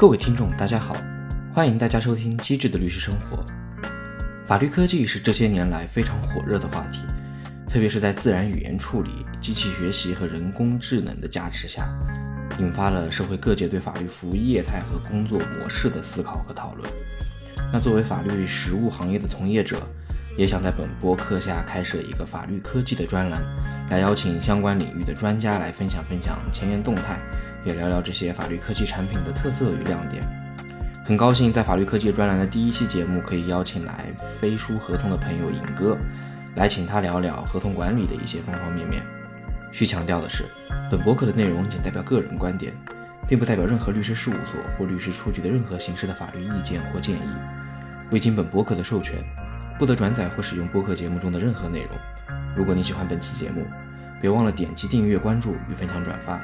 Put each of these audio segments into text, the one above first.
各位听众，大家好，欢迎大家收听《机智的律师生活》。法律科技是这些年来非常火热的话题，特别是在自然语言处理、机器学习和人工智能的加持下，引发了社会各界对法律服务业态和工作模式的思考和讨论。那作为法律实务行业的从业者，也想在本播客下开设一个法律科技的专栏，来邀请相关领域的专家来分享分享前沿动态，也聊聊这些法律科技产品的特色与亮点。很高兴在法律科技专栏的第一期节目可以邀请来飞书合同的朋友尹哥，来请他聊聊合同管理的一些方方面面。需强调的是，本博客的内容仅代表个人观点，并不代表任何律师事务所或律师出具的任何形式的法律意见或建议。未经本博客的授权。不得转载或使用播客节目中的任何内容。如果你喜欢本期节目，别忘了点击订阅、关注与分享转发。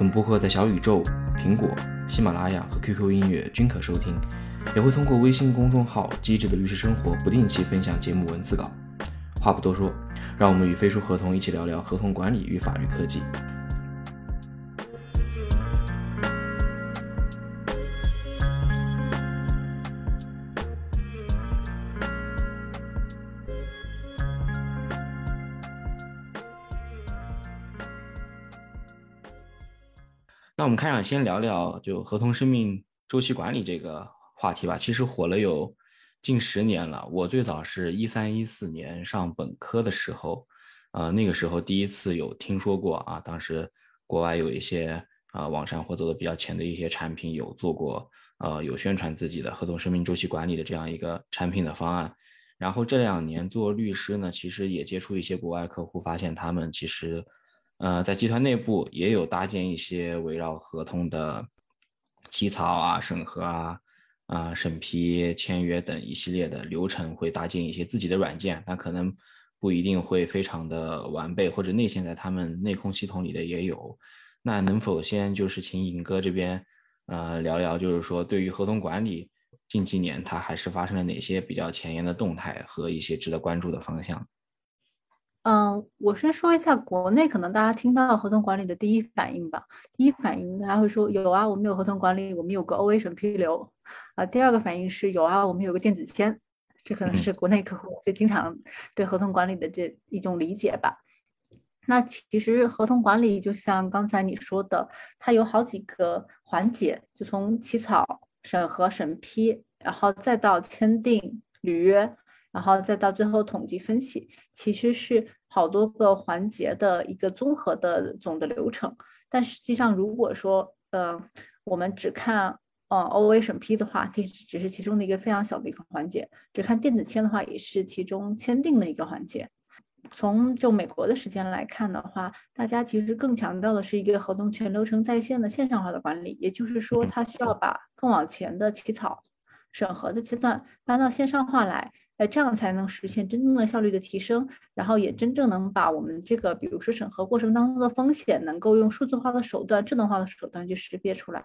本播客在小宇宙、苹果、喜马拉雅和 QQ 音乐均可收听，也会通过微信公众号“机智的律师生活”不定期分享节目文字稿。话不多说，让我们与飞书合同一起聊聊合同管理与法律科技。那我们开场先聊聊就合同生命周期管理这个话题吧。其实火了有近十年了。我最早是一三一四年上本科的时候，呃，那个时候第一次有听说过啊。当时国外有一些啊网上或走的比较前的一些产品有做过，呃，有宣传自己的合同生命周期管理的这样一个产品的方案。然后这两年做律师呢，其实也接触一些国外客户，发现他们其实。呃，在集团内部也有搭建一些围绕合同的起草啊、审核啊、啊审批、签约等一系列的流程，会搭建一些自己的软件，那可能不一定会非常的完备，或者内嵌在他们内控系统里的也有。那能否先就是请尹哥这边呃聊聊，就是说对于合同管理近几年它还是发生了哪些比较前沿的动态和一些值得关注的方向？嗯，我先说一下国内可能大家听到合同管理的第一反应吧。第一反应大家会说有啊，我们有合同管理，我们有个 OA 审批流啊。第二个反应是有啊，我们有个电子签，这可能是国内客户最经常对合同管理的这一种理解吧。那其实合同管理就像刚才你说的，它有好几个环节，就从起草、审核、审批，然后再到签订、履约。然后再到最后统计分析，其实是好多个环节的一个综合的总的流程。但实际上，如果说呃我们只看呃 OA 审批的话，这只是其中的一个非常小的一个环节；只看电子签的话，也是其中签订的一个环节。从就美国的时间来看的话，大家其实更强调的是一个合同全流程在线的线上化的管理，也就是说，它需要把更往前的起草、审核的阶段搬到线上化来。哎，这样才能实现真正的效率的提升，然后也真正能把我们这个，比如说审核过程当中的风险，能够用数字化的手段、智能化的手段去识别出来。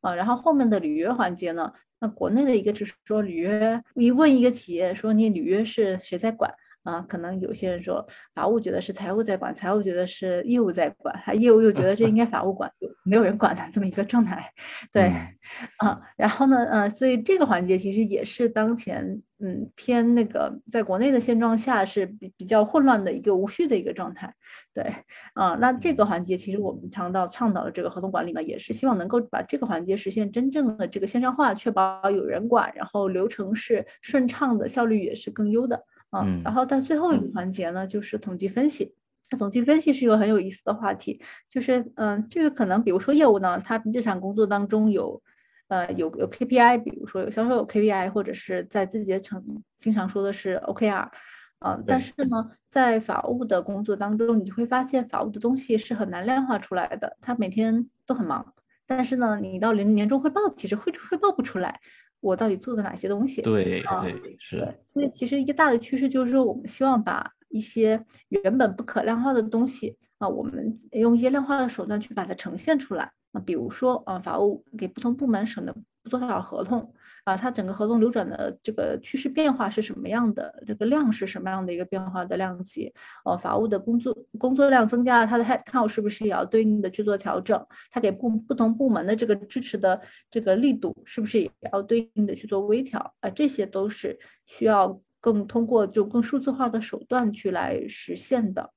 啊，然后后面的履约环节呢？那国内的一个就是说履约，你问一个企业说你履约是谁在管？啊，可能有些人说法务觉得是财务在管，财务觉得是业务在管，还业务又觉得这应该法务管，没有人管的这么一个状态。对，啊，然后呢，呃，所以这个环节其实也是当前，嗯，偏那个在国内的现状下是比比较混乱的一个无序的一个状态。对，啊，那这个环节其实我们倡导倡导的这个合同管理呢，也是希望能够把这个环节实现真正的这个线上化，确保有人管，然后流程是顺畅的，效率也是更优的。嗯，然后到最后一个环节呢，就是统计分析。那统计分析是一个很有意思的话题，就是嗯，这个可能比如说业务呢，它日常工作当中有呃有有 KPI，比如说有销售有 KPI，或者是在自己的成经常说的是 OKR，嗯，但是呢，在法务的工作当中，你就会发现法务的东西是很难量化出来的，他每天都很忙，但是呢，你到年年终汇报，其实汇汇报不出来。我到底做的哪些东西？对对是。所以其实一个大的趋势就是说，我们希望把一些原本不可量化的东西啊，我们用一些量化的手段去把它呈现出来。啊，比如说啊，法务给不同部门审的多少合同，啊，它整个合同流转的这个趋势变化是什么样的，这个量是什么样的一个变化的量级，呃，法务的工作工作量增加了，它的 head count 是不是也要对应的去做调整？它给部不同部门的这个支持的这个力度是不是也要对应的去做微调？啊，这些都是需要更通过就更数字化的手段去来实现的。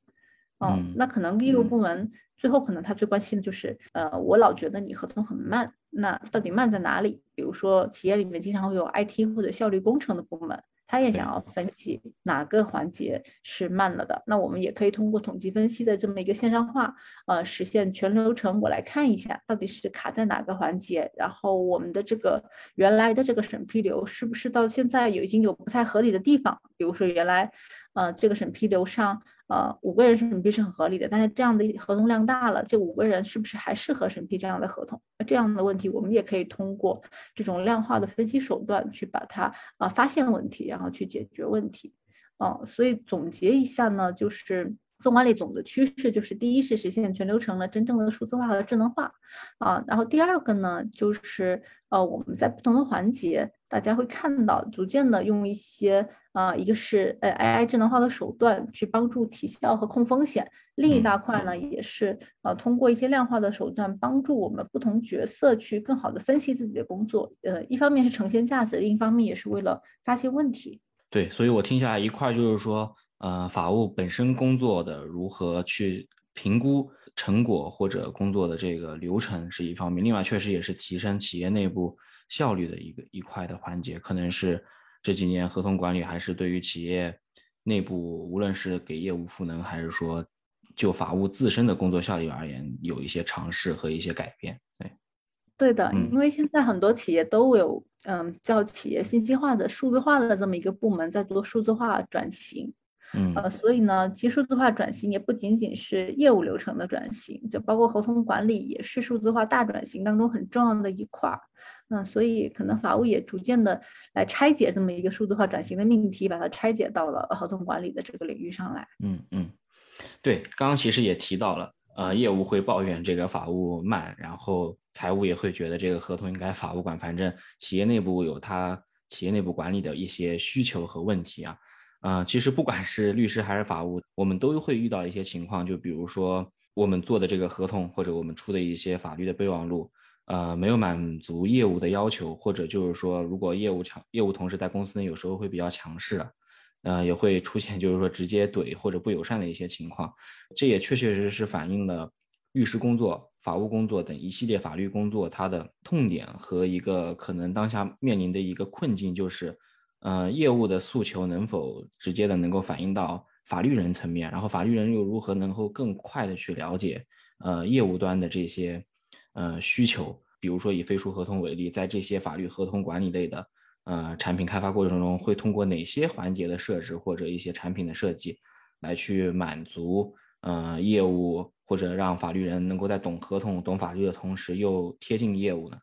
嗯，那可能业务部门最后可能他最关心的就是，呃，我老觉得你合同很慢，那到底慢在哪里？比如说企业里面经常会有 IT 或者效率工程的部门，他也想要分析哪个环节是慢了的。那我们也可以通过统计分析的这么一个线上化，呃，实现全流程我来看一下到底是卡在哪个环节，然后我们的这个原来的这个审批流是不是到现在有已经有不太合理的地方？比如说原来，呃，这个审批流上。呃，五个人审批是很合理的，但是这样的合同量大了，这五个人是不是还适合审批这样的合同？那这样的问题，我们也可以通过这种量化的分析手段去把它啊发现问题，然后去解决问题。啊，所以总结一下呢，就是纵管理总的趋势就是：第一是实现全流程的真正的数字化和智能化啊，然后第二个呢，就是呃我们在不同的环节，大家会看到逐渐的用一些。呃，一个是呃 AI 智能化的手段去帮助提效和控风险，另一大块呢也是呃通过一些量化的手段帮助我们不同角色去更好的分析自己的工作。呃，一方面是呈现价值，另一方面也是为了发现问题。对，所以我听下来一块就是说，呃，法务本身工作的如何去评估成果或者工作的这个流程是一方面，另外确实也是提升企业内部效率的一个一块的环节，可能是。这几年合同管理还是对于企业内部，无论是给业务赋能，还是说就法务自身的工作效率而言，有一些尝试和一些改变。对，对的，因为现在很多企业都有嗯叫企业信息化的数字化的这么一个部门在做数字化转型。嗯，呃，所以呢，其实数字化转型也不仅仅是业务流程的转型，就包括合同管理也是数字化大转型当中很重要的一块儿。那所以可能法务也逐渐的来拆解这么一个数字化转型的命题，把它拆解到了合同管理的这个领域上来。嗯嗯，对，刚刚其实也提到了，呃，业务会抱怨这个法务慢，然后财务也会觉得这个合同应该法务管，反正企业内部有他企业内部管理的一些需求和问题啊。啊，其实不管是律师还是法务，我们都会遇到一些情况，就比如说我们做的这个合同，或者我们出的一些法律的备忘录。呃，没有满足业务的要求，或者就是说，如果业务强，业务同事在公司内有时候会比较强势，呃，也会出现就是说直接怼或者不友善的一些情况。这也确确实实反映了律师工作、法务工作等一系列法律工作它的痛点和一个可能当下面临的一个困境，就是，呃，业务的诉求能否直接的能够反映到法律人层面，然后法律人又如何能够更快的去了解，呃，业务端的这些。呃，需求，比如说以飞书合同为例，在这些法律合同管理类的呃产品开发过程中，会通过哪些环节的设置或者一些产品的设计，来去满足呃业务或者让法律人能够在懂合同、懂法律的同时又贴近业务呢？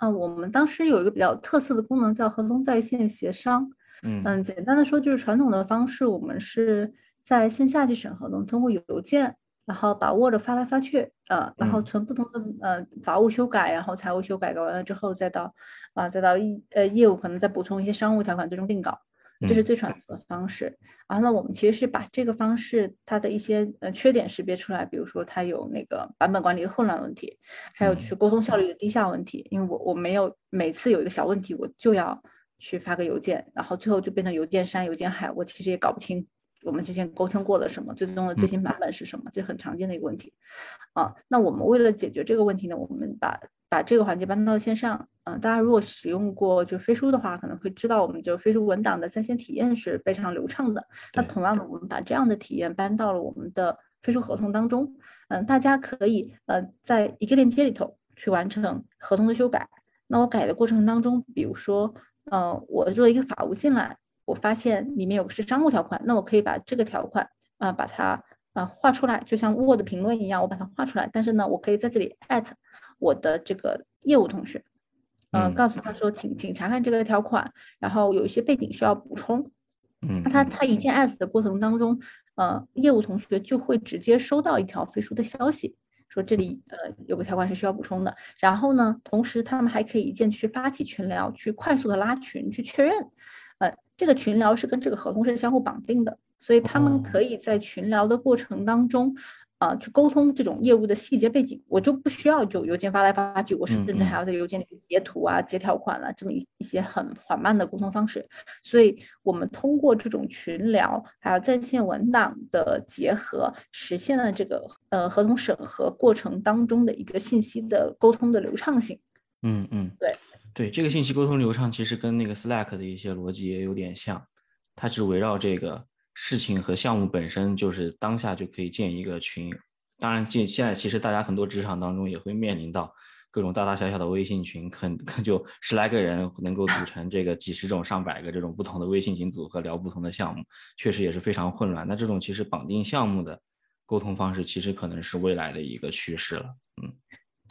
啊，我们当时有一个比较特色的功能叫合同在线协商。嗯嗯，简单的说就是传统的方式，我们是在线下去审合同，通过邮件。然后把 Word 发来发去，呃，然后存不同的呃法务修改，然后财务修改，改完了之后再到啊，再到业呃业务可能再补充一些商务条款，最终定稿，这是最传统的方式。然后呢，我们其实是把这个方式它的一些呃缺点识别出来，比如说它有那个版本管理的混乱问题，还有就是沟通效率的低下问题。因为我我没有每次有一个小问题，我就要去发个邮件，然后最后就变成邮件山、邮件海，我其实也搞不清。我们之前沟通过了什么？最终的最新版本是什么？这很常见的一个问题啊。那我们为了解决这个问题呢，我们把把这个环节搬到了线上。嗯，大家如果使用过就飞书的话，可能会知道我们就飞书文档的在线体验是非常流畅的。那同样的，我们把这样的体验搬到了我们的飞书合同当中。嗯，大家可以呃在一个链接里头去完成合同的修改。那我改的过程当中，比如说，呃，我做一个法务进来。我发现里面有个是商务条款，那我可以把这个条款啊，把它啊画出来，就像 Word 评论一样，我把它画出来。但是呢，我可以在这里 at 我的这个业务同学，嗯，告诉他说，请请查看这个条款，然后有一些背景需要补充。嗯，那他他一键 at 的过程当中，呃，业务同学就会直接收到一条飞书的消息，说这里呃有个条款是需要补充的。然后呢，同时他们还可以一键去发起群聊，去快速的拉群去确认，呃，这个群聊是跟这个合同是相互绑定的，所以他们可以在群聊的过程当中。啊，去沟通这种业务的细节背景，我就不需要就邮件发来发去，我甚至还要在邮件里截图啊、截条款啊，这么一一些很缓慢的沟通方式。所以，我们通过这种群聊还有在线文档的结合，实现了这个呃合同审核过程当中的一个信息的沟通的流畅性。嗯嗯，对对，这个信息沟通流畅其实跟那个 Slack 的一些逻辑也有点像，它是围绕这个。事情和项目本身就是当下就可以建一个群，当然，现现在其实大家很多职场当中也会面临到各种大大小小的微信群，可可就十来个人能够组成这个几十种、上百个这种不同的微信群组合聊不同的项目，确实也是非常混乱。那这种其实绑定项目的沟通方式，其实可能是未来的一个趋势了。嗯。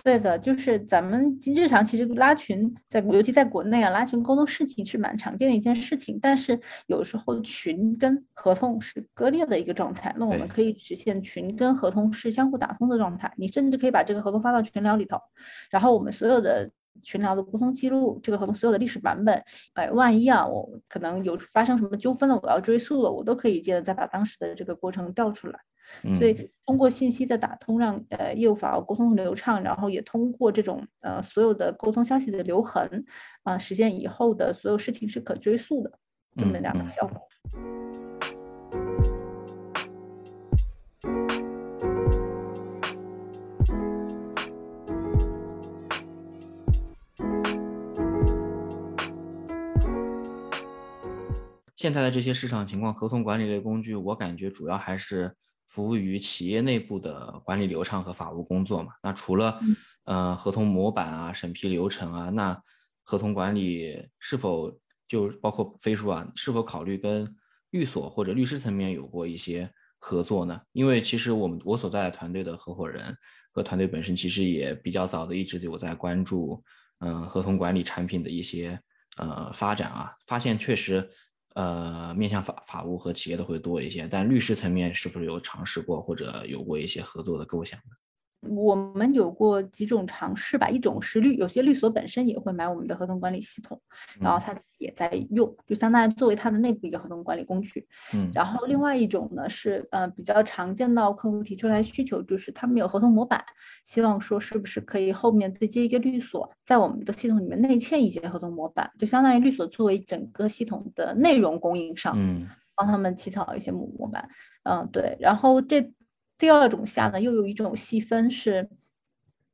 对的，就是咱们日常其实拉群，在尤其在国内啊，拉群沟通事情是蛮常见的一件事情。但是有时候群跟合同是割裂的一个状态，那我们可以实现群跟合同是相互打通的状态。你甚至可以把这个合同发到群聊里头，然后我们所有的群聊的沟通记录，这个合同所有的历史版本，哎，万一啊，我可能有发生什么纠纷了，我要追溯了，我都可以接着再把当时的这个过程调出来。所以通过信息的打通，让呃业务法务沟通流畅，然后也通过这种呃所有的沟通消息的留痕，啊，实现以后的所有事情是可追溯的，这么两个效果。现在的这些市场情况，合同管理类工具，我感觉主要还是。服务于企业内部的管理流畅和法务工作嘛？那除了呃合同模板啊、审批流程啊，那合同管理是否就包括飞书啊？是否考虑跟律所或者律师层面有过一些合作呢？因为其实我们我所在的团队的合伙人和团队本身其实也比较早的一直有在关注嗯合同管理产品的一些呃发展啊，发现确实。呃，面向法法务和企业的会多一些，但律师层面是不是有尝试过或者有过一些合作的构想呢？我们有过几种尝试吧，一种是律，有些律所本身也会买我们的合同管理系统，然后他也在用，就相当于作为他的内部一个合同管理工具。嗯，然后另外一种呢是，呃，比较常见到客户提出来需求，就是他们有合同模板，希望说是不是可以后面对接一个律所，在我们的系统里面内嵌一些合同模板，就相当于律所作为整个系统的内容供应商，嗯，帮他们起草一些模模板。嗯，对，然后这。第二种下呢，又有一种细分是，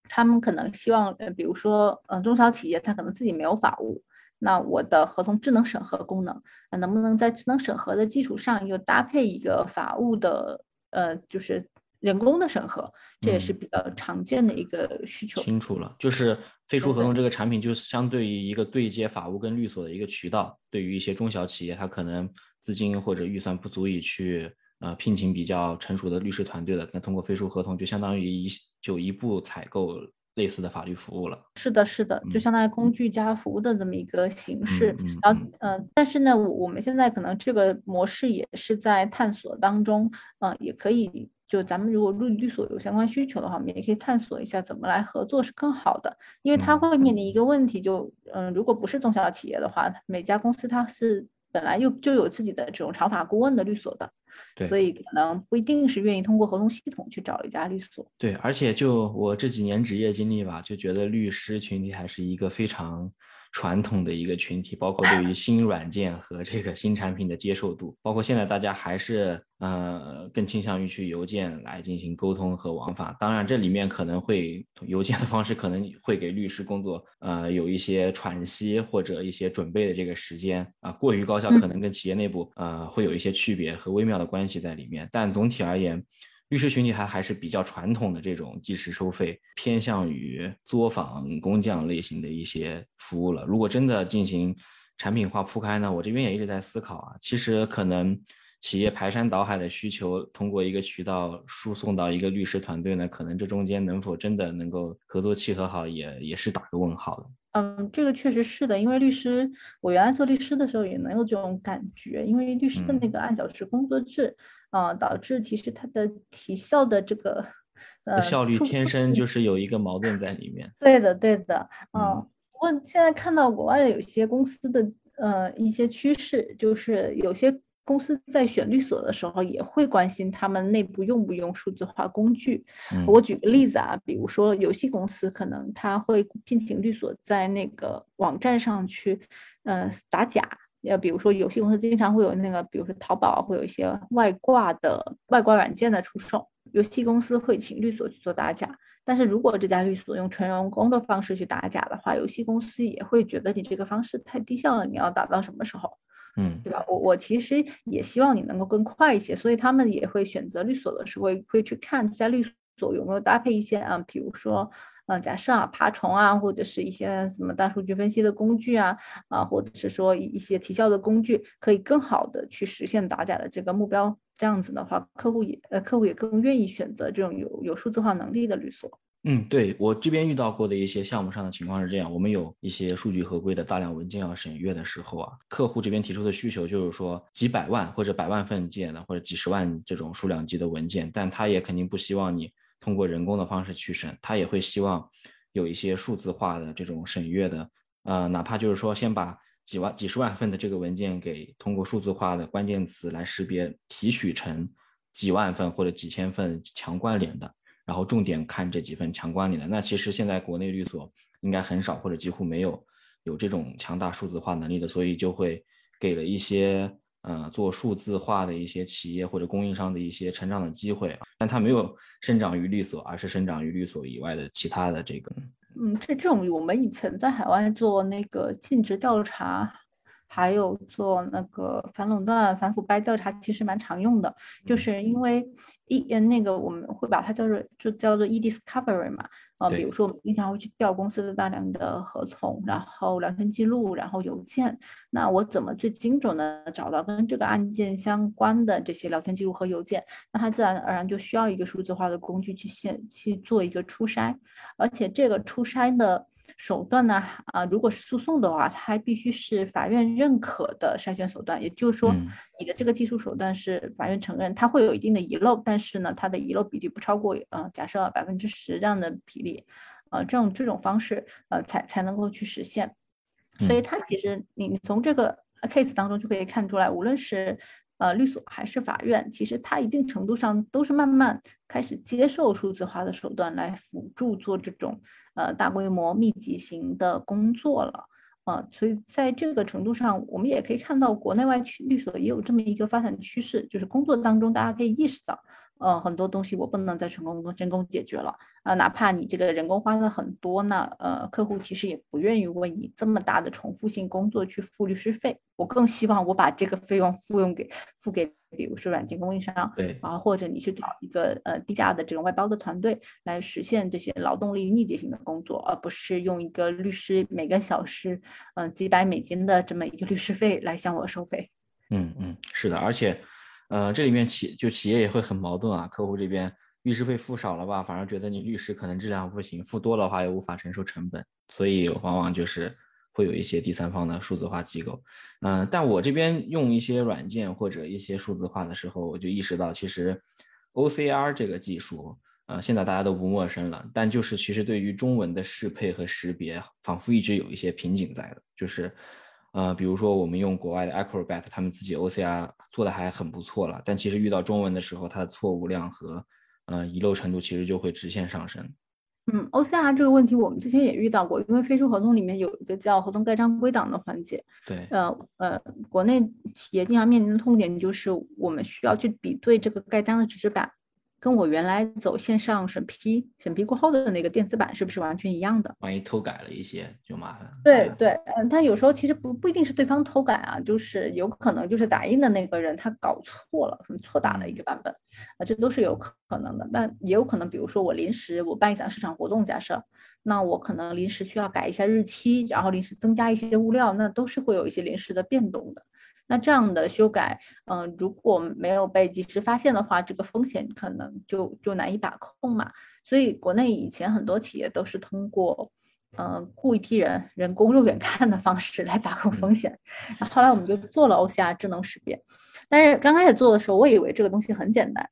他们可能希望，呃，比如说，嗯，中小企业他可能自己没有法务，那我的合同智能审核功能，那能不能在智能审核的基础上又搭配一个法务的，呃，就是人工的审核，这也是比较常见的一个需求。清楚了，就是飞书合同这个产品，就相对于一个对接法务跟律所的一个渠道，对于一些中小企业，它可能资金或者预算不足以去。呃，聘请比较成熟的律师团队的，那通过飞书合同就相当于一就一步采购类似的法律服务了。是的，是的，就相当于工具加服务的这么一个形式。然后，嗯，但是呢，我我们现在可能这个模式也是在探索当中。嗯，也可以，就咱们如果律律所有相关需求的话，我们也可以探索一下怎么来合作是更好的。因为它会面临一个问题，就嗯，如果不是中小企业的话，每家公司它是本来又就有自己的这种长法顾问的律所的。所以可能不一定是愿意通过合同系统去找一家律所。对，而且就我这几年职业经历吧，就觉得律师群体还是一个非常。传统的一个群体，包括对于新软件和这个新产品的接受度，包括现在大家还是呃更倾向于去邮件来进行沟通和往返。当然，这里面可能会邮件的方式可能会给律师工作呃有一些喘息或者一些准备的这个时间啊，过于高效可能跟企业内部呃会有一些区别和微妙的关系在里面。但总体而言。律师群体还还是比较传统的这种计时收费，偏向于作坊工匠类型的一些服务了。如果真的进行产品化铺开呢，我这边也一直在思考啊。其实可能企业排山倒海的需求，通过一个渠道输送到一个律师团队呢，可能这中间能否真的能够合作契合好，也也是打个问号的。嗯，这个确实是的，因为律师，我原来做律师的时候也能有这种感觉，因为律师的那个按小时工作制。啊，导致其实它的提效的这个呃，效率天生就是有一个矛盾在里面。对的，对的，嗯。不过现在看到国外的有些公司的呃一些趋势，就是有些。公司在选律所的时候，也会关心他们内部用不用数字化工具。我举个例子啊，比如说游戏公司，可能他会聘请律所在那个网站上去，呃，打假。呃，比如说游戏公司经常会有那个，比如说淘宝会有一些外挂的外挂软件的出售，游戏公司会请律所去做打假。但是如果这家律所用纯人工的方式去打假的话，游戏公司也会觉得你这个方式太低效了，你要打到什么时候？嗯，对吧？我我其实也希望你能够更快一些，所以他们也会选择律所的时候会会去看这家律所有没有搭配一些啊，比如说，嗯，假设啊，爬虫啊，或者是一些什么大数据分析的工具啊，啊，或者是说一些提效的工具，可以更好的去实现打假的这个目标。这样子的话，客户也呃，客户也更愿意选择这种有有数字化能力的律所。嗯，对我这边遇到过的一些项目上的情况是这样，我们有一些数据合规的大量文件要审阅的时候啊，客户这边提出的需求就是说几百万或者百万份件的，或者几十万这种数量级的文件，但他也肯定不希望你通过人工的方式去审，他也会希望有一些数字化的这种审阅的，呃，哪怕就是说先把几万、几十万份的这个文件给通过数字化的关键词来识别提取成几万份或者几千份强关联的。然后重点看这几份强关联的，那其实现在国内律所应该很少或者几乎没有有这种强大数字化能力的，所以就会给了一些嗯做数字化的一些企业或者供应商的一些成长的机会，但它没有生长于律所，而是生长于律所以外的其他的这个。嗯，这这种我们以前在海外做那个尽职调查。还有做那个反垄断、反腐败调查，其实蛮常用的，就是因为一呃那个我们会把它叫做就叫做 e discovery 嘛，呃，比如说我们经常会去调公司的大量的合同，然后聊天记录，然后邮件，那我怎么最精准的找到跟这个案件相关的这些聊天记录和邮件？那它自然而然就需要一个数字化的工具去现去做一个初筛，而且这个初筛的。手段呢？啊，如果是诉讼的话，它还必须是法院认可的筛选手段。也就是说，你的这个技术手段是法院承认，它会有一定的遗漏，但是呢，它的遗漏比例不超过呃，假设百分之十这样的比例，呃，这种这种方式，呃，才才能够去实现。所以它其实你你从这个 case 当中就可以看出来，无论是呃律所还是法院，其实它一定程度上都是慢慢开始接受数字化的手段来辅助做这种。呃，大规模密集型的工作了，啊，所以在这个程度上，我们也可以看到国内外律所也有这么一个发展趋势，就是工作当中大家可以意识到。呃，很多东西我不能再成功跟人工解决了啊，哪怕你这个人工花的很多呢，呃，客户其实也不愿意为你这么大的重复性工作去付律师费。我更希望我把这个费用付用给付给，比如说软件供应商，对，然后或者你去找一个呃低价的这种外包的团队来实现这些劳动力密集型的工作，而不是用一个律师每个小时嗯几百美金的这么一个律师费来向我收费。嗯嗯，是的，而且。呃，这里面企就企业也会很矛盾啊，客户这边律师费付少了吧，反而觉得你律师可能质量不行；付多的话又无法承受成本，所以往往就是会有一些第三方的数字化机构。嗯，但我这边用一些软件或者一些数字化的时候，我就意识到，其实 OCR 这个技术，呃，现在大家都不陌生了，但就是其实对于中文的适配和识别，仿佛一直有一些瓶颈在的，就是。呃，比如说我们用国外的 Acrobat，他们自己 OCR 做的还很不错了，但其实遇到中文的时候，它的错误量和呃遗漏程度其实就会直线上升。嗯，OCR 这个问题我们之前也遇到过，因为废除合同里面有一个叫合同盖章归档的环节。对。呃呃，国内企业经常面临的痛点就是我们需要去比对这个盖章的纸质版。跟我原来走线上审批，审批过后的那个电子版是不是完全一样的？万一偷改了一些就麻烦。对对，嗯，但有时候其实不不一定是对方偷改啊，就是有可能就是打印的那个人他搞错了，可能错打了一个版本，啊，这都是有可能的。但也有可能，比如说我临时我办一场市场活动，假设，那我可能临时需要改一下日期，然后临时增加一些物料，那都是会有一些临时的变动的。那这样的修改，嗯，如果没有被及时发现的话，这个风险可能就就难以把控嘛。所以国内以前很多企业都是通过，嗯，雇一批人，人工肉眼看的方式来把控风险。然后后来我们就做了 OCR 智能识别，但是刚开始做的时候，我以为这个东西很简单，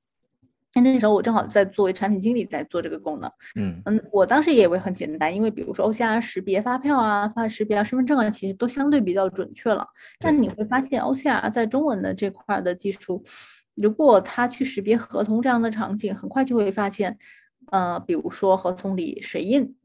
那那时候我正好在作为产品经理在做这个功能，嗯嗯，我当时也以为很简单，因为比如说 OCR 识别发票啊、发识别啊、身份证啊，其实都相对比较准确了。但你会发现 OCR 在中文的这块的技术，如果它去识别合同这样的场景，很快就会发现，呃，比如说合同里水印，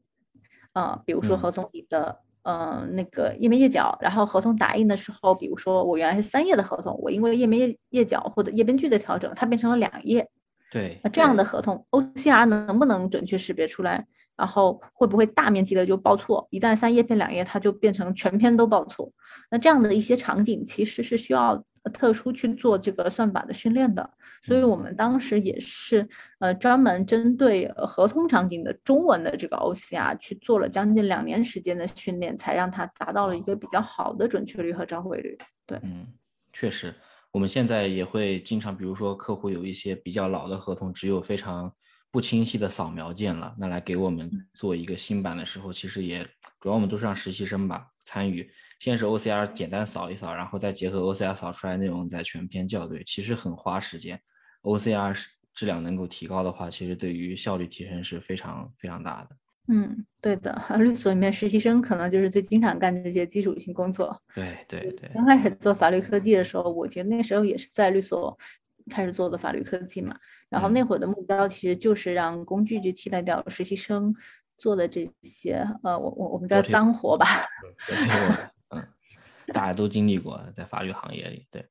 呃，比如说合同里的。嗯，那个页面页脚，然后合同打印的时候，比如说我原来是三页的合同，我因为页面页页脚或者页边距的调整，它变成了两页。对，那这样的合同 OCR 能不能准确识别出来？然后会不会大面积的就报错？一旦三页变两页，它就变成全篇都报错。那这样的一些场景其实是需要特殊去做这个算法的训练的。所以我们当时也是呃专门针对合同场景的中文的这个 OCR 去做了将近两年时间的训练，才让它达到了一个比较好的准确率和召回率。对，嗯，确实。我们现在也会经常，比如说客户有一些比较老的合同，只有非常不清晰的扫描件了，那来给我们做一个新版的时候，其实也主要我们都是让实习生吧参与，先是 OCR 简单扫一扫，然后再结合 OCR 扫出来内容再全篇校对，其实很花时间。OCR 质量能够提高的话，其实对于效率提升是非常非常大的。嗯，对的，律所里面实习生可能就是最经常干这些基础性工作。对对对。刚开始做法律科技的时候，我觉得那时候也是在律所开始做的法律科技嘛。然后那会儿的目标其实就是让工具去替代掉实习生做的这些，呃，我我我们叫脏活吧。嗯，大家都经历过在法律行业里，对。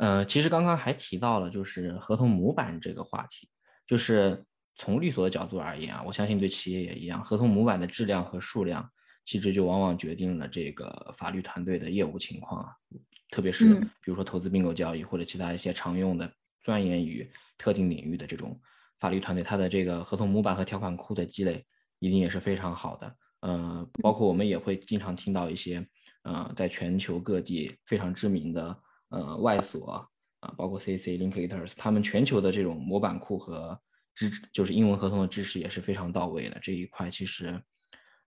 呃，其实刚刚还提到了，就是合同模板这个话题，就是从律所的角度而言啊，我相信对企业也一样，合同模板的质量和数量，其实就往往决定了这个法律团队的业务情况啊，特别是比如说投资并购交易或者其他一些常用的钻研于特定领域的这种法律团队，它的这个合同模板和条款库的积累一定也是非常好的。呃，包括我们也会经常听到一些，呃，在全球各地非常知名的。呃，外所啊，包括 C C Linklaters，他们全球的这种模板库和支，就是英文合同的支持也是非常到位的。这一块其实，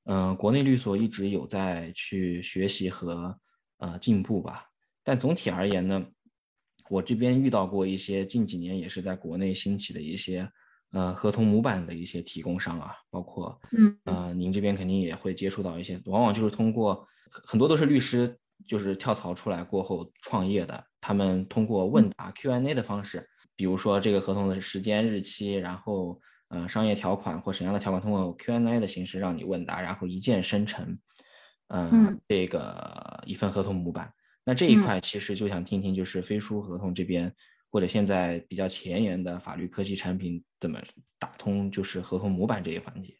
嗯，国内律所一直有在去学习和呃进步吧。但总体而言呢，我这边遇到过一些近几年也是在国内兴起的一些呃合同模板的一些提供商啊，包括嗯呃，您这边肯定也会接触到一些，往往就是通过很多都是律师。就是跳槽出来过后创业的，他们通过问答 Q&A 的方式，比如说这个合同的时间日期，然后呃商业条款或什么样的条款，通过 Q&A 的形式让你问答，然后一键生成，嗯，这个一份合同模板。那这一块其实就想听听，就是飞书合同这边或者现在比较前沿的法律科技产品怎么打通就是合同模板这一环节。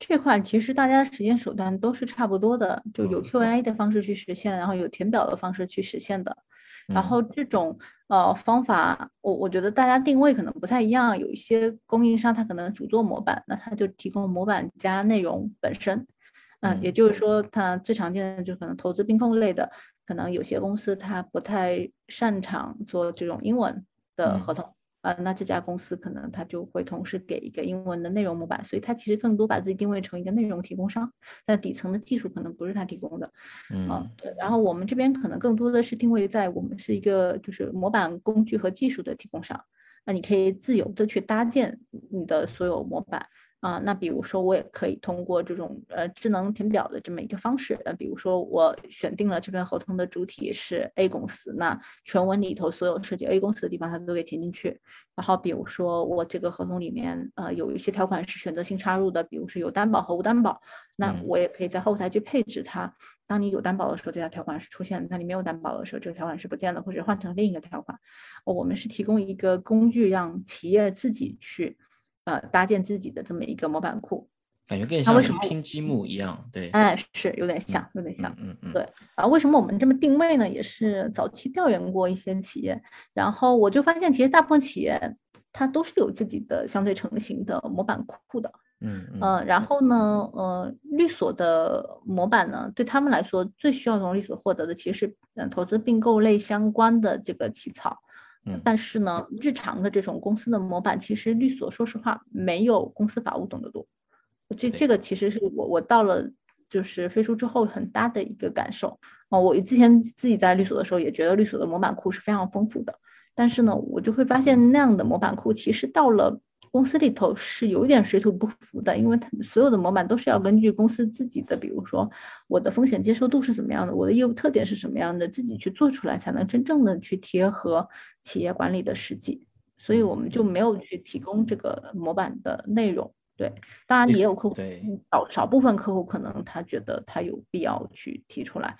这块其实大家实践手段都是差不多的，就有 Q&A 的方式去实现，然后有填表的方式去实现的。然后这种呃方法，我我觉得大家定位可能不太一样。有一些供应商他可能主做模板，那他就提供模板加内容本身。嗯，也就是说，他最常见的就可能投资并购类的，可能有些公司他不太擅长做这种英文的合同。呃，那这家公司可能他就会同时给一个英文的内容模板，所以他其实更多把自己定位成一个内容提供商，但底层的技术可能不是他提供的。嗯，对。然后我们这边可能更多的是定位在我们是一个就是模板工具和技术的提供商，那你可以自由的去搭建你的所有模板。啊，那比如说我也可以通过这种呃智能填表的这么一个方式，呃，比如说我选定了这份合同的主体是 A 公司，那全文里头所有涉及 A 公司的地方它都给填进去。然后比如说我这个合同里面呃有一些条款是选择性插入的，比如说有担保和无担保，那我也可以在后台去配置它。当你有担保的时候，这条条款是出现；那你没有担保的时候，这个条款是不见的，或者换成另一个条款。我们是提供一个工具，让企业自己去。呃，搭建自己的这么一个模板库，感觉更像是拼积木一样，对，哎，是有点像，有点像，嗯嗯，对。然后为什么我们这么定位呢？也是早期调研过一些企业，然后我就发现，其实大部分企业它都是有自己的相对成型的模板库的，嗯嗯。然后呢，呃，律所的模板呢，对他们来说最需要从律所获得的，其实是嗯投资并购类相关的这个起草。嗯。但是呢，日常的这种公司的模板，其实律所说实话没有公司法务懂得多。这这个其实是我我到了就是飞书之后很大的一个感受。啊、我之前自己在律所的时候也觉得律所的模板库是非常丰富的，但是呢，我就会发现那样的模板库其实到了公司里头是有一点水土不服的，因为它所有的模板都是要根据公司自己的，比如说我的风险接受度是怎么样的，我的业务特点是什么样的，自己去做出来，才能真正的去贴合企业管理的实际。所以我们就没有去提供这个模板的内容。对，当然也也有客户，嗯少少部分客户可能他觉得他有必要去提出来，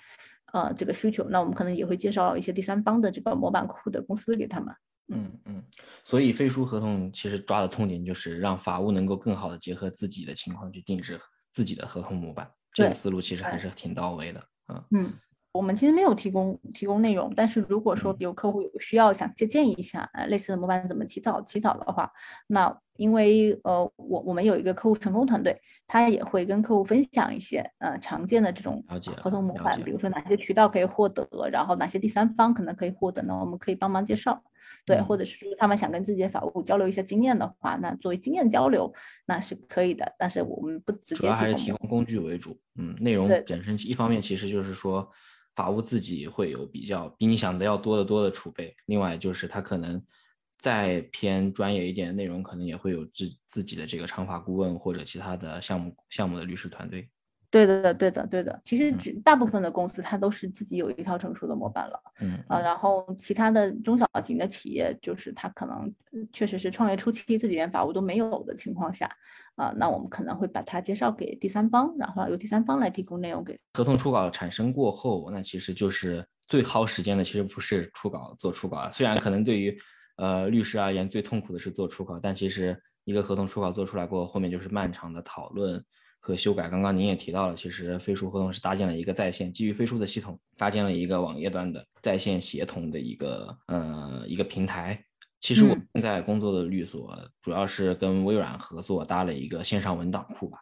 呃，这个需求，那我们可能也会介绍一些第三方的这个模板库的公司给他们。嗯嗯，所以飞书合同其实抓的痛点就是让法务能够更好的结合自己的情况去定制自己的合同模板，这个思路其实还是挺到位的。嗯嗯，我们其实没有提供提供内容，但是如果说嗯有客户有需要想借鉴一下，呃，类似的模板怎么起草起草的话，那因为呃，我我们有一个客户成功团队，他也会跟客户分享一些呃常见的这种合同模板，比如说哪些渠道可以获得，然后哪些第三方可能可以获得呢？我们可以帮忙介绍。对，嗯或者是说他们想跟自己的法务交流一些经验的话，那作为经验交流那是可以的，但是我们不直接主要还是提供工具为主，嗯，内容本身一方面其实就是说法务自己会有比较比你想的要多得多的储备，另外就是他可能再偏专业一点的内容，可能也会有自自己的这个长法顾问或者其他的项目项目的律师团队。对的，对的，对的。其实嗯只大部分的公司它都是自己有一套成熟的模板了嗯啊，嗯然后其他的中小型的企业，就是它可能嗯确实是创业初期自己连法务都没有的情况下啊，那我们可能会把它介绍给第三方，然后由第三方来提供内容给。合同初稿产生过后，那其实就是最耗时间的，其实不是初稿做初稿啊，虽然可能对于呃律师而言最痛苦的是做初稿，但其实一个合同初稿做出来过后，后面就是漫长的讨论和修改。刚刚您也提到了，其实飞书合同是搭建了一个在线基于飞书的系统，搭建了一个网页端的在线协同的一个呃一个平台。其实我嗯现在工作的律所主要是跟微软合作搭了一个线上文档库吧。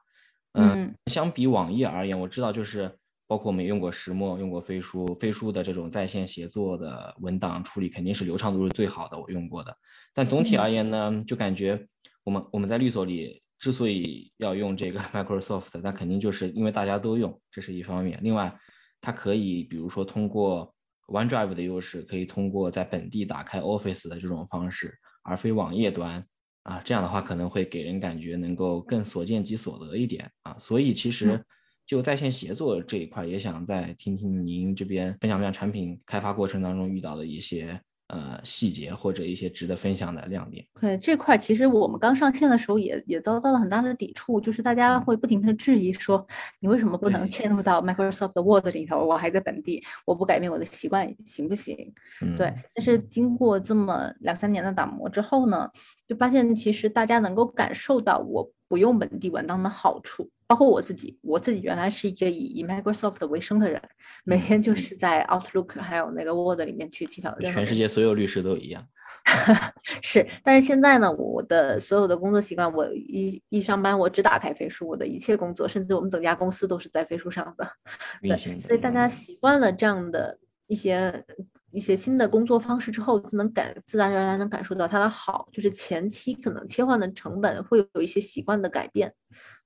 嗯相比网页而言，我知道就是包括我们也用过石墨，用过飞书，飞书的这种在线协作的文档处理肯定是流畅度是最好的，我用过的。但总体嗯而言呢，就感觉我们我们在律所里之所以要用这个 Microsoft，那肯定就是因为大家都用，这是一方面。另外，它可以比如说通过 OneDrive 的优势，可以通过在本地打开 Office 的这种方式，而非网页端。啊，这样的话可能会给人感觉能够更所见即所得一点啊，所以其实嗯就在线协作这一块，也想再听听您这边分享分享产品开发过程当中遇到的一些呃细节或者一些值得分享的亮点。对这块，其实我们刚上线的时候也也遭到了很大的抵触，就是大家会不停的质疑说，你为什么不能嵌入到 Microsoft 的 Word 里头？我还在本地，我不改变我的习惯行不行？嗯，对，但是经过这么两三年的打磨之后呢，就发现其实大家能够感受到我不用本地文档的好处，包括我自己，我自己原来是一个以以 Microsoft 为生的人，每嗯天就是在 Outlook 还有那个 Word 里面去起草全世界所有律师都一样。是，但是现在呢，我的所有的工作习惯，我一一上班我只打开飞书，我的一切工作，甚至我们整家公司都是在飞书上的。对，所以大家习惯了这样的一些一些新的工作方式之后，就能感自然而然能感受到它的好，就是前期可能切换的成本会有一些习惯的改变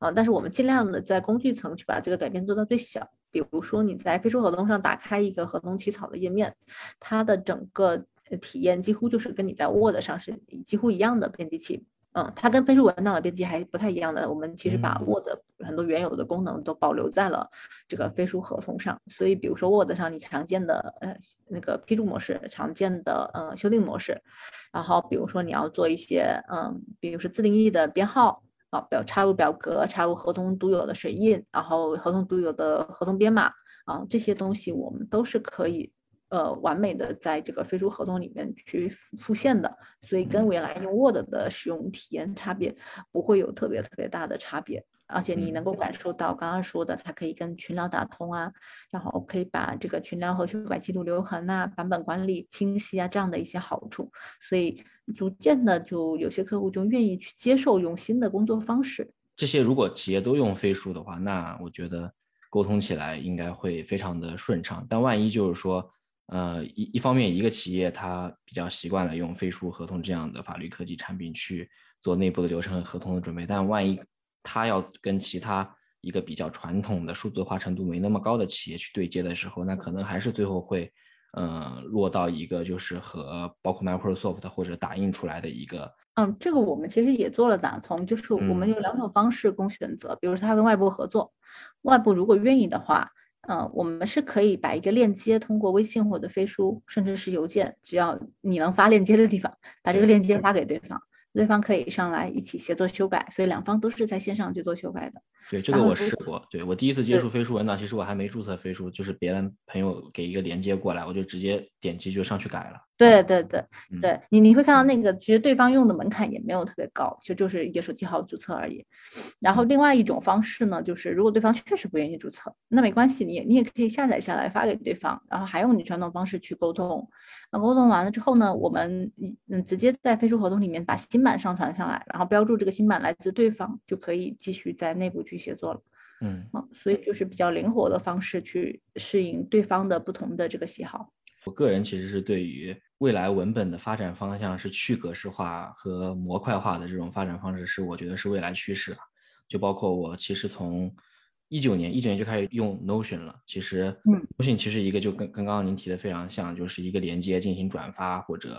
啊，但是我们尽量的在工具层去把这个改变做到最小。比如说你在飞书合同上打开一个合同起草的页面，它的整个呃体验几乎就是跟你在 Word 上是几乎一样的编辑器。嗯，它跟飞书文档的编辑还不太一样的。我们其实把嗯 Word 很多原有的功能都保留在了这个飞书合同上。所以，比如说 Word 上你常见的呃那个批注模式、常见的呃修订模式，然后比如说你要做一些嗯，比如说自定义的编号啊，表插入表格、插入合同独有的水印，然后合同独有的合同编码啊，这些东西我们都是可以。呃，完美的在这个飞书合同里面去复复现的，所以跟嗯原来用 Word 的使用体验差别不会有特别特别大的差别，而且你嗯能够感受到刚刚说的，它可以跟群聊打通啊，然后可以把这个群聊和修改记录留痕啊、版本管理清晰啊这样的一些好处，所以逐渐的就有些客户就愿意去接受用新的工作方式。这些如果企业都用飞书的话，那我觉得沟通起来应该会非常的顺畅。但万一就是说呃，一一方面，一个企业它比较习惯了用飞书、合同这样的法律科技产品去做内部的流程和合同的准备，但万一它要跟其他一个比较传统的数字化程度没那么高的企业去对接的时候，那可能还是最后会，呃，落到一个就是和包括 Microsoft 或者打印出来的一个。嗯，这个我们其实也做了打通，就是我们有两种方式供选择，比如说它跟外部合作，外部如果愿意的话。嗯，我们是可以把一个链接通过微信或者飞书，甚至是邮件，只要你能发链接的地方，把这个链接发给对方，对方可以上来一起协作修改，所以两方都是在线上去做修改的。对这个我试过，对我第一次接触飞书文档，其实我还没注册飞书，就是别人朋友给一个连接过来，我就直接点击就上去改了。对对对对，你你会看到那个，其实对方用的门槛也没有特别高，其实就是一个手机号注册而已。然后另外一种方式呢，就是如果对方确实不愿意注册，那没关系，你也你也可以下载下来发给对方，然后还用你传统方式去沟通。那沟通完了之后呢，我们嗯直接在飞书合同里面把新版上传上来，然后标注这个新版来自对方，就可以继续在内部去协作了。嗯，所以就是比较灵活的方式去适应对方的不同的这个喜好。我个人其实是对于未来文本的发展方向是去格式化和模块化的这种发展方式，是我觉得是未来趋势。就包括我其实从一九年一九年就开始用 Notion 了。其实，Notion 其实一个就跟跟刚刚您提的非常像，就是一个连接进行转发或者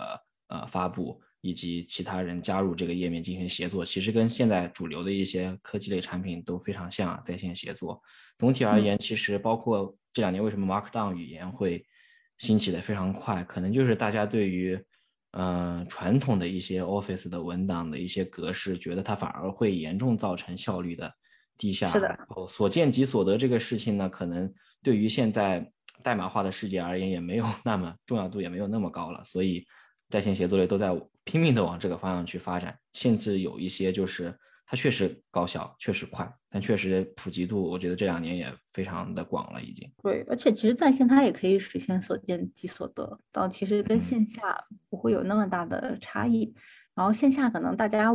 呃发布，以及其他人加入这个页面进行协作。其实跟现在主流的一些科技类产品都非常像，在线协作。总体而言，其实包括这两年为什么 Markdown 语言会。兴起的非常快，可能就是大家对于，嗯，传统的一些 Office 的文档的一些格式，觉得它反而会严重造成效率的低下。是的。哦，所见即所得这个事情呢，可能对于现在代码化的世界而言，也没有那么重要度，也没有那么高了。所以，在线协作类都在拼命的往这个方向去发展，甚至有一些就是。它确实高效，确实快，但确实普及度，我觉得这两年也非常的广了，已经。对，而且其实在线它也可以实现所见即所得，到其实跟线下不会有那么大的差异。然后线下可能大家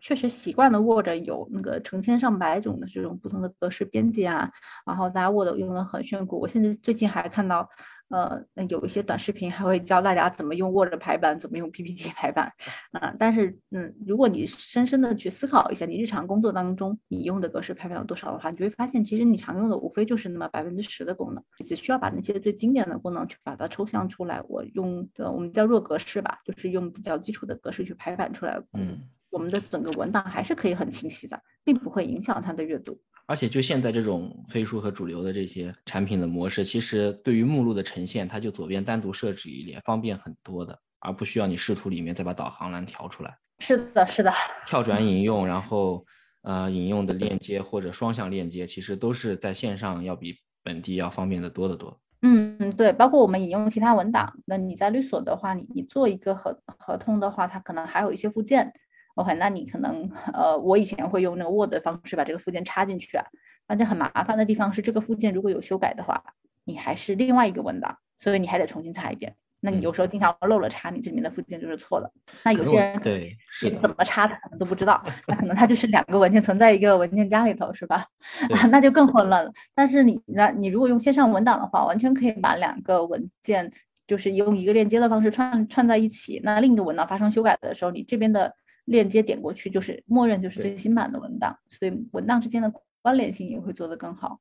确实习惯了 Word 有那个成千上百种的这种不同的格式编辑啊，然后大家 Word 用的很炫酷。我现在最近还看到。呃，那有一些短视频还会教大家怎么用 Word 排版，怎么用 PPT 排版啊。但是，嗯，如果你深深的去思考一下，你日常工作当中你用的格式排版有多少的话，你就会发现，其实你常用的无非就是那么百分之十的功能，只需要把那些最经典的功能去把它抽象出来。我用的我们叫弱格式吧，就是用比较基础的格式去排版出来，嗯，我们的整个文档还是可以很清晰的，并不会影响它的阅读。而且就现在这种飞书和主流的这些产品的模式，其实对于目录的呈现，它就左边单独设置一列，方便很多的，而不需要你视图里面再把导航栏调出来。是的，是的。跳转引用，然后呃引用的链接或者双向链接，其实都是在线上要比本地要方便的多得多。嗯，对，包括我们引用其他文档，那你在律所的话，你你做一个合合同的话，它可能还有一些附件。OK，那你可能呃，我以前会用那个 Word 的方式把这个附件插进去啊，那就很麻烦的地方是这个附件如果有修改的话，你还是另外一个文档，所以你还得重新插一遍。那你有时候经常漏了插，你这里面的附件就是错的。那有些人对是怎么插的可能都不知道，那可能他就是两个文件存在一个文件夹里头，是吧？啊，那就更混乱了。但是你那你如果用线上文档的话，完全可以把两个文件就是用一个链接的方式串串在一起。那另一个文档发生修改的时候，你这边的。链接点过去就是默认就是最新版的文档，所以文档之间的关联性也会做得更好。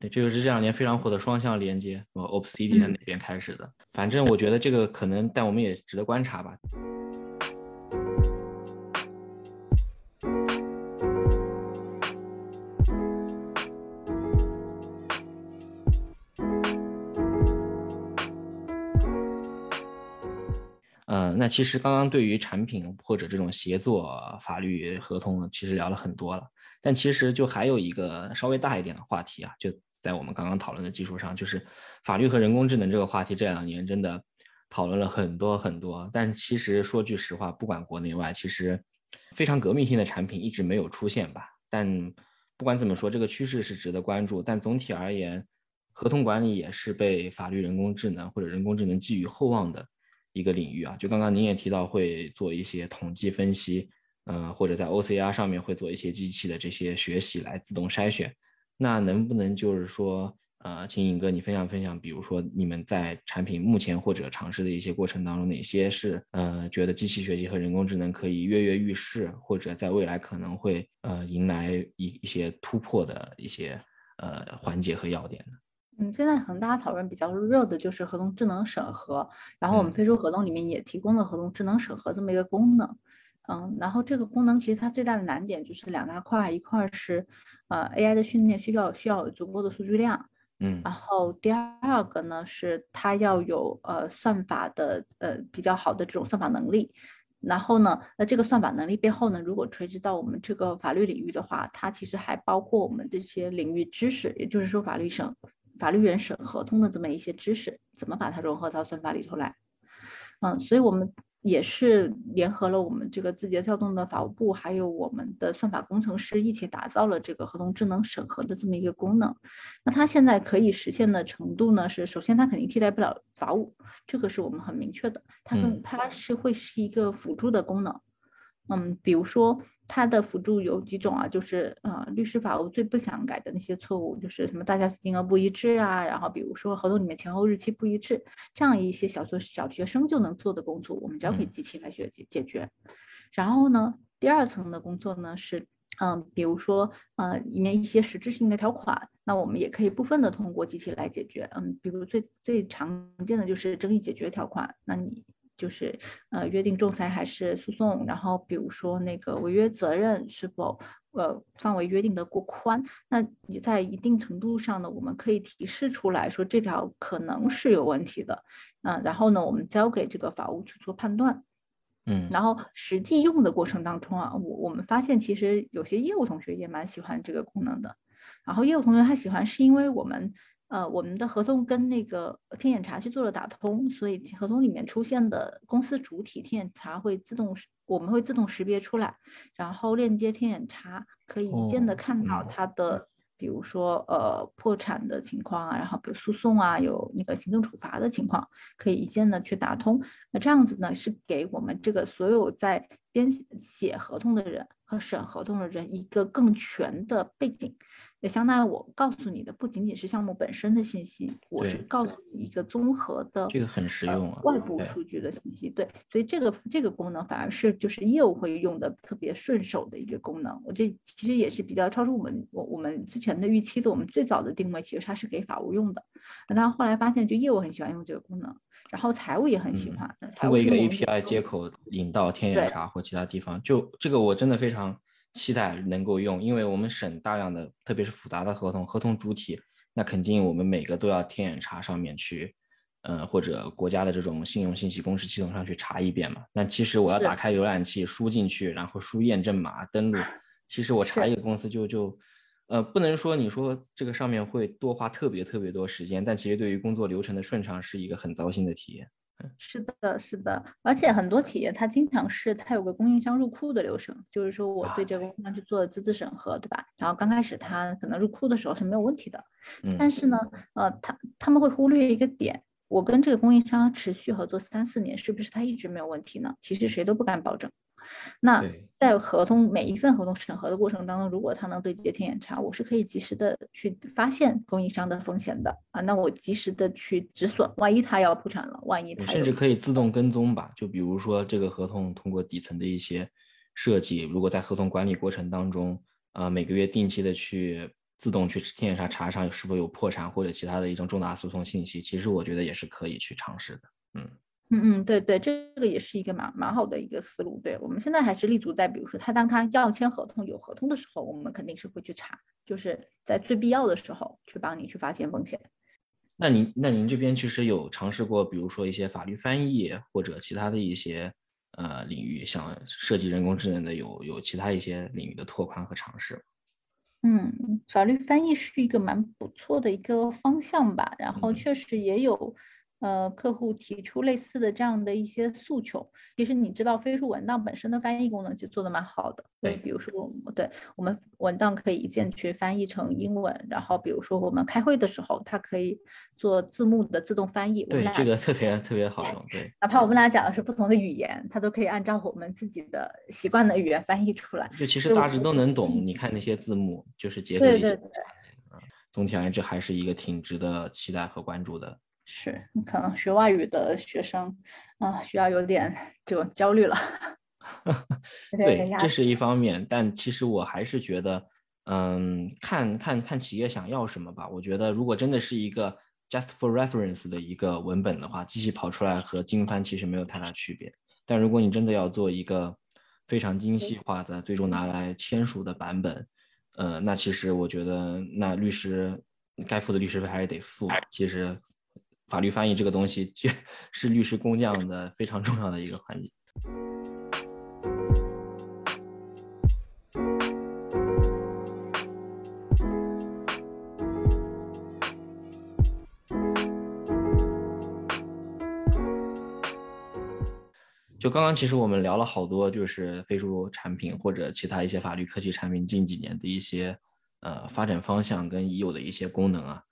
对，这就是这两年非常火的双向连接，我 Obsidian 那边开始的。反正我觉得这个可能，但我们也值得观察吧。那其实刚刚对于产品或者这种协作法律合同，其实聊了很多了。但其实就还有一个稍微大一点的话题啊，就在我们刚刚讨论的基础上，就是法律和人工智能这个话题，这两年真的讨论了很多很多。但其实说句实话，不管国内外，其实非常革命性的产品一直没有出现吧。但不管怎么说，这个趋势是值得关注。但总体而言，合同管理也是被法律人工智能或者人工智能寄予厚望的。一个领域啊，就刚刚您也提到会做一些统计分析，呃，或者在 OCR 上面会做一些机器的这些学习来自动筛选。那能不能就是说呃，请尹哥你分享分享，比如说你们在产品目前或者尝试的一些过程当中，哪些是呃觉得机器学习和人工智能可以跃跃欲试，或者在未来可能会呃迎来一一些突破的一些呃环节和要点呢？嗯，现在可能大家讨论比较热的就是合同智能审核，然后我们飞书合同里面也提供了合同智能审核这么一个功能。嗯，然后这个功能其实它最大的难点就是两大块，一块是呃 AI 的训练需要需要有足够的数据量。嗯，然后第二个呢是它要有呃算法的呃比较好的这种算法能力，然后呢，那这个算法能力背后呢，如果垂直到我们这个法律领域的话，它其实还包括我们这些领域知识，也就是说法律审法律人审合同的这么一些知识，怎么把它融合到算法里头来？嗯，所以我们。也是联合了我们这个字节跳动的法务部，还有我们的算法工程师一起打造了这个合同智能审核的这么一个功能。那它现在可以实现的程度呢？是首先它肯定替代不了法务，这个是我们很明确的。它跟它是会是一个辅助的功能。嗯，比如说。它的辅助有几种啊？就是呃，律师法务最不想改的那些错误，就是什么大小金额不一致啊，然后比如说合同里面前后日期不一致，这样一些小学小学生就能做的工作，我们交给机器来解解解决。然后呢，第二层的工作呢是，嗯，比如说呃里面一些实质性的条款，那我们也可以部分的通过机器来解决。嗯，比如最最常见的就是争议解决条款，那你。就是呃约定仲裁还是诉讼，然后比如说那个违约责任是否呃范围约定的过宽，那你在一定程度上呢，我们可以提示出来说这条可能是有问题的，嗯，然后呢我们交给这个法务去做判断，嗯，然后实际用的过程当中啊，我我们发现其实有些业务同学也蛮喜欢这个功能的，然后业务同学他喜欢是因为我们。呃，我们的合同跟那个天眼查去做了打通，所以合同里面出现的公司主体天眼查会自动，我们会自动识别出来，然后链接天眼查，可以一键的看到它的，比如说呃破产的情况啊，然后比如诉讼啊，有那个行政处罚的情况，可以一键的去打通。那这样子呢，是给我们这个所有在编写合同的人和审合同的人一个更全的背景。也相当于我告诉你的不仅仅是项目本身的信息，我是告诉你一个综合的，这个很实用啊，外部数据的信息。对，所以这个这个功能反而是就是业务会用的特别顺手的一个功能。我这其实也是比较超出我们我我们之前的预期的。我们最早的定位其实它是给法务用的，那后来发现就业务很喜欢用这个功能，然后财务也很喜欢。通过一个 API 接口引到天眼查或其他地方，就这个我真的非常。期待能够用，因为我们省大量的，特别是复杂的合同，合同主体，那肯定我们每个都要天眼查上面去，呃，或者国家的这种信用信息公示系统上去查一遍嘛。那其实我要打开浏览器输进去，然后输验证码登录，其实我查一个公司就就，呃，不能说你说这个上面会多花特别特别多时间，但其实对于工作流程的顺畅是一个很糟心的体验。是的，是的，而且很多企业它经常是它有个供应商入库的流程，就是说我对这个供应商去做资质审核，对吧？然后刚开始他可能入库的时候是没有问题的，但是呢，呃，他他们会忽略一个点，我跟这个供应商持续合作三四年，是不是他一直没有问题呢？其实谁都不敢保证。那在合同每一份合同审核的过程当中，如果他能对接天眼查，我是可以及时的去发现供应商的风险的啊。那我及时的去止损，万一他要破产了，万一他甚至可以自动跟踪吧。就比如说这个合同通过底层的一些设计，如果在合同管理过程当中，呃每个月定期的去自动去天眼查查上是否有破产或者其他的一种重大诉讼信息，其实我觉得也是可以去尝试的。嗯。嗯嗯，对对，这个也是一个蛮蛮好的一个思路。对我们现在还是立足在，比如说他当他要签合同有合同的时候，我们肯定是会去查，就是在最必要的时候去帮你去发现风险。那您那您这边其实有尝试过，比如说一些法律翻译或者其他的一些呃领域，像涉及人工智能的，有有其他一些领域的拓宽和尝试嗯，法律翻译是一个蛮不错的一个方向吧，然后确实也有。呃，客户提出类似的这样的一些诉求，其实你知道飞书文档本身的翻译功能就做的蛮好的。对，比如说，对我们文档可以一键去翻译成英文，然后比如说我们开会的时候，它可以做字幕的自动翻译。对，这个特别特别好用。对，哪怕我们俩讲的是不同的语言，它都可以按照我们自己的习惯的语言翻译出来。就其实大致都能懂。你看那些字幕，就是结合一些。总体而言，这还是一个挺值得期待和关注的。是，可能学外语的学生啊，需要有点就焦虑了。对，这是一方面，但其实我还是觉得，嗯，看看看企业想要什么吧。我觉得，如果真的是一个 just for reference 的一个文本的话，机器跑出来和精翻其实没有太大区别。但如果你真的要做一个非常精细化的，最终拿来签署的版本，呃，那其实我觉得，那律师该付的律师费还是得付。其实，法律翻译这个东西，是律师工匠的非常重要的一个环节。就刚刚其实我们聊了好多，就是飞书产品或者其他一些法律科技产品近几年的一些呃发展方向跟已有的一些功能啊，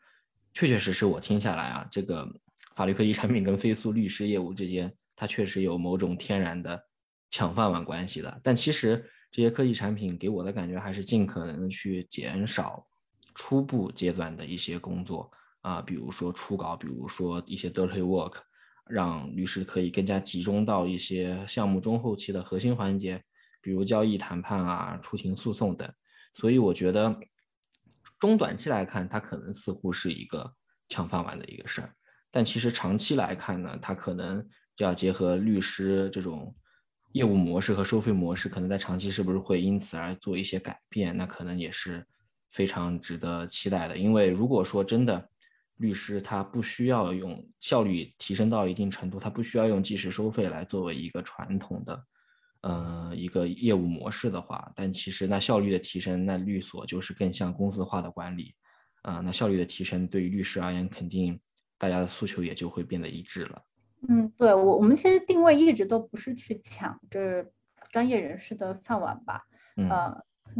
确确实实我听下来啊，这个法律科技产品跟飞速律师业务之间，它确实有某种天然的抢饭碗关系的。但其实这些科技产品给我的感觉还是尽可能的去减少初步阶段的一些工作啊，比如说初稿，比如说一些 dirty work。让律师可以更加集中到一些项目中后期的核心环节，比如交易谈判啊、出庭诉讼等。所以我觉得中短期来看，它可能似乎是一个抢饭碗的一个事儿，但其实长期来看呢，它可能就要结合律师这种业务模式和收费模式，可能在长期是不是会因此而做一些改变，那可能也是非常值得期待的。因为如果说真的，律师他不需要用效率提升到一定程度，他不需要用计时收费来作为一个传统的，呃，一个业务模式的话，但其实那效率的提升，那律所就是更像公司化的管理，啊，那效率的提升对于律师而言，肯定大家的诉求也就会变得一致了。嗯，对我我们其实定位一直都不是去抢这专业人士的饭碗吧，呃，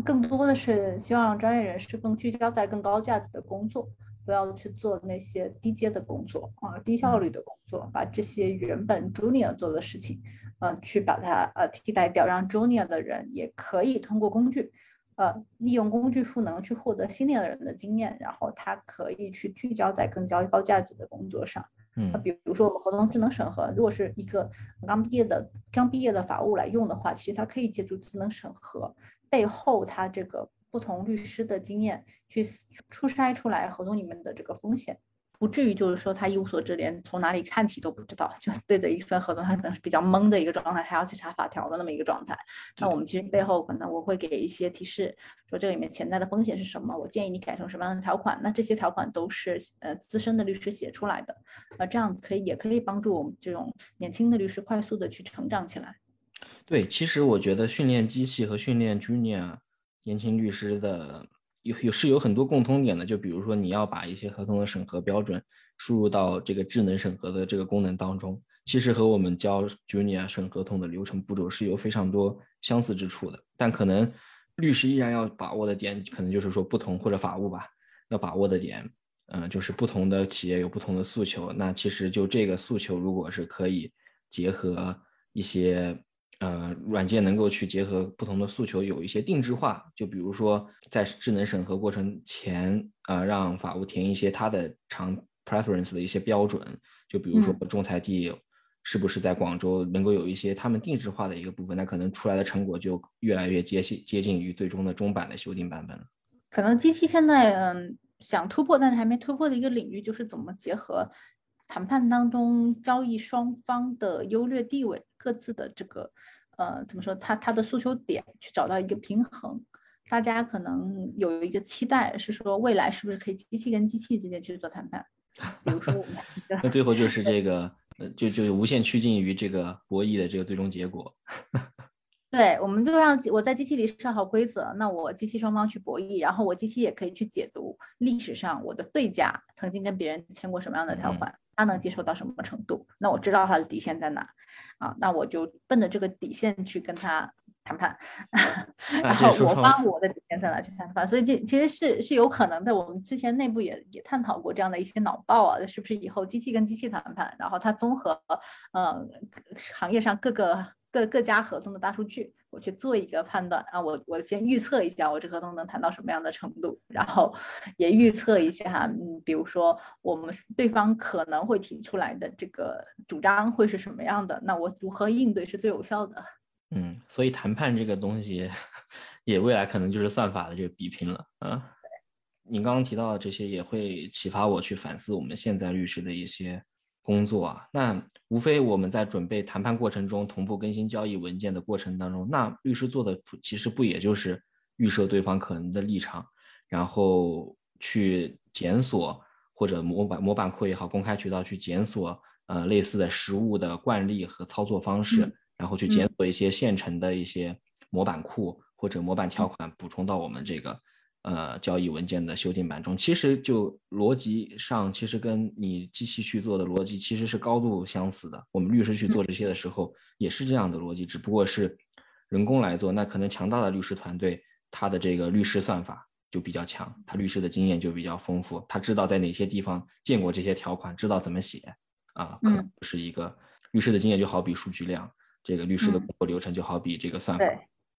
更多的是希望让专业人士更聚焦在更高价值的工作。不要去做那些低阶的工作啊，低效率的工作，把这些原本 junior 做的事情，呃，去把它呃替代掉，让 junior 的人也可以通过工具，呃，利用工具赋能去获得 senior 的人的经验，然后他可以去聚焦在更高高价值的工作上。嗯，比如说我们合同智能审核，如果是一个刚毕业的刚毕业的法务来用的话，其实他可以借助智能审核背后他这个。不同律师的经验去初筛出来合同里面的这个风险，不至于就是说他一无所知，连从哪里看起都不知道，就对着一份合同，他可能是比较懵的一个状态，还要去查法条的那么一个状态。那我们其实背后可能我会给一些提示，说这里面潜在的风险是什么，我建议你改成什么样的条款。那这些条款都是呃资深的律师写出来的，呃，这样可以也可以帮助我们这种年轻的律师快速的去成长起来。对，其实我觉得训练机器和训练 junior。年轻律师的有有是有很多共通点的，就比如说你要把一些合同的审核标准输入到这个智能审核的这个功能当中，其实和我们教 Junior 审合同的流程步骤是有非常多相似之处的。但可能律师依然要把握的点，可能就是说不同或者法务吧，要把握的点，嗯，就是不同的企业有不同的诉求。那其实就这个诉求，如果是可以结合一些。呃，软件能够去结合不同的诉求，有一些定制化。就比如说，在智能审核过程前，啊，让法务填一些他的长 preference 的一些标准。就比如说，仲裁地是不是在广州，能够有一些他们定制化的一个部分，那可能出来的成果就越来越接近接近于最终的中版的修订版本了。可能机器现在嗯想突破，但是还没突破的一个领域，就是怎么结合谈判当中交易双方的优劣地位。各自的这个，呃，怎么说？他他的诉求点去找到一个平衡。大家可能有一个期待，是说未来是不是可以机器跟机器之间去做谈判？比如说我们，那最后就是这个，就就无限趋近于这个博弈的这个最终结果。对，我们就让我在机器里设好规则，那我机器双方去博弈，然后我机器也可以去解读历史上我的对家曾经跟别人签过什么样的条款。他能接受到什么程度？那我知道他的底线在哪啊？那我就奔着这个底线去跟他谈判，然后我帮我的底线在哪去谈判。所以这其实是是有可能的。我们之前内部也也探讨过这样的一些脑爆啊，是不是以后机器跟机器谈判，然后它综合呃行业上各个。各各家合同的大数据，我去做一个判断啊，我我先预测一下我这合同能谈到什么样的程度，然后 也预测一下，嗯，比如说我们对方可能会提出来的这个主张会是什么样的，那我如何应对是最有效的？嗯，所以谈判这个东西，也未来可能就是算法的这个比拼了啊。你刚刚提到的这些，也会启发我去反思我们现在律师的一些工作啊。那无非我们在准备谈判过程中同步更新交易文件的过程当中，那律师做的其实不也就是预设对方可能的立场，然后去检索或者模板模板库也好，公开渠道去检索呃类似的实物的惯例和操作方式。然后去检索一些现成的一些模板库或者模板条款，补充到我们这个呃交易文件的修订版中。其实就逻辑上，其实跟你机器去做的逻辑其实是高度相似的。我们律师去做这些的时候也是这样的逻辑，只不过是人工来做。那可能强大的律师团队，他的这个律师算法就比较强，他律师的经验就比较丰富，他知道在哪些地方见过这些条款，知道怎么写啊，可能是一个律师的经验就好比数据量。这个律师的工作流程就好比这个算法，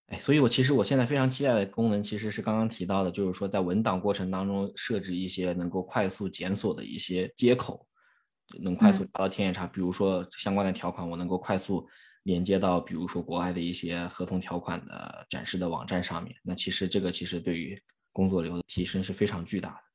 哎，所以我其实我现在非常期待的功能其实是刚刚提到的，就是说在文档过程当中设置一些能够快速检索的一些接口，能快速达到天眼查。比如说相关的条款，我能够快速连接到，比如说国外的一些合同条款的展示的网站上面。那其实这个其实对于工作流的提升是非常巨大的。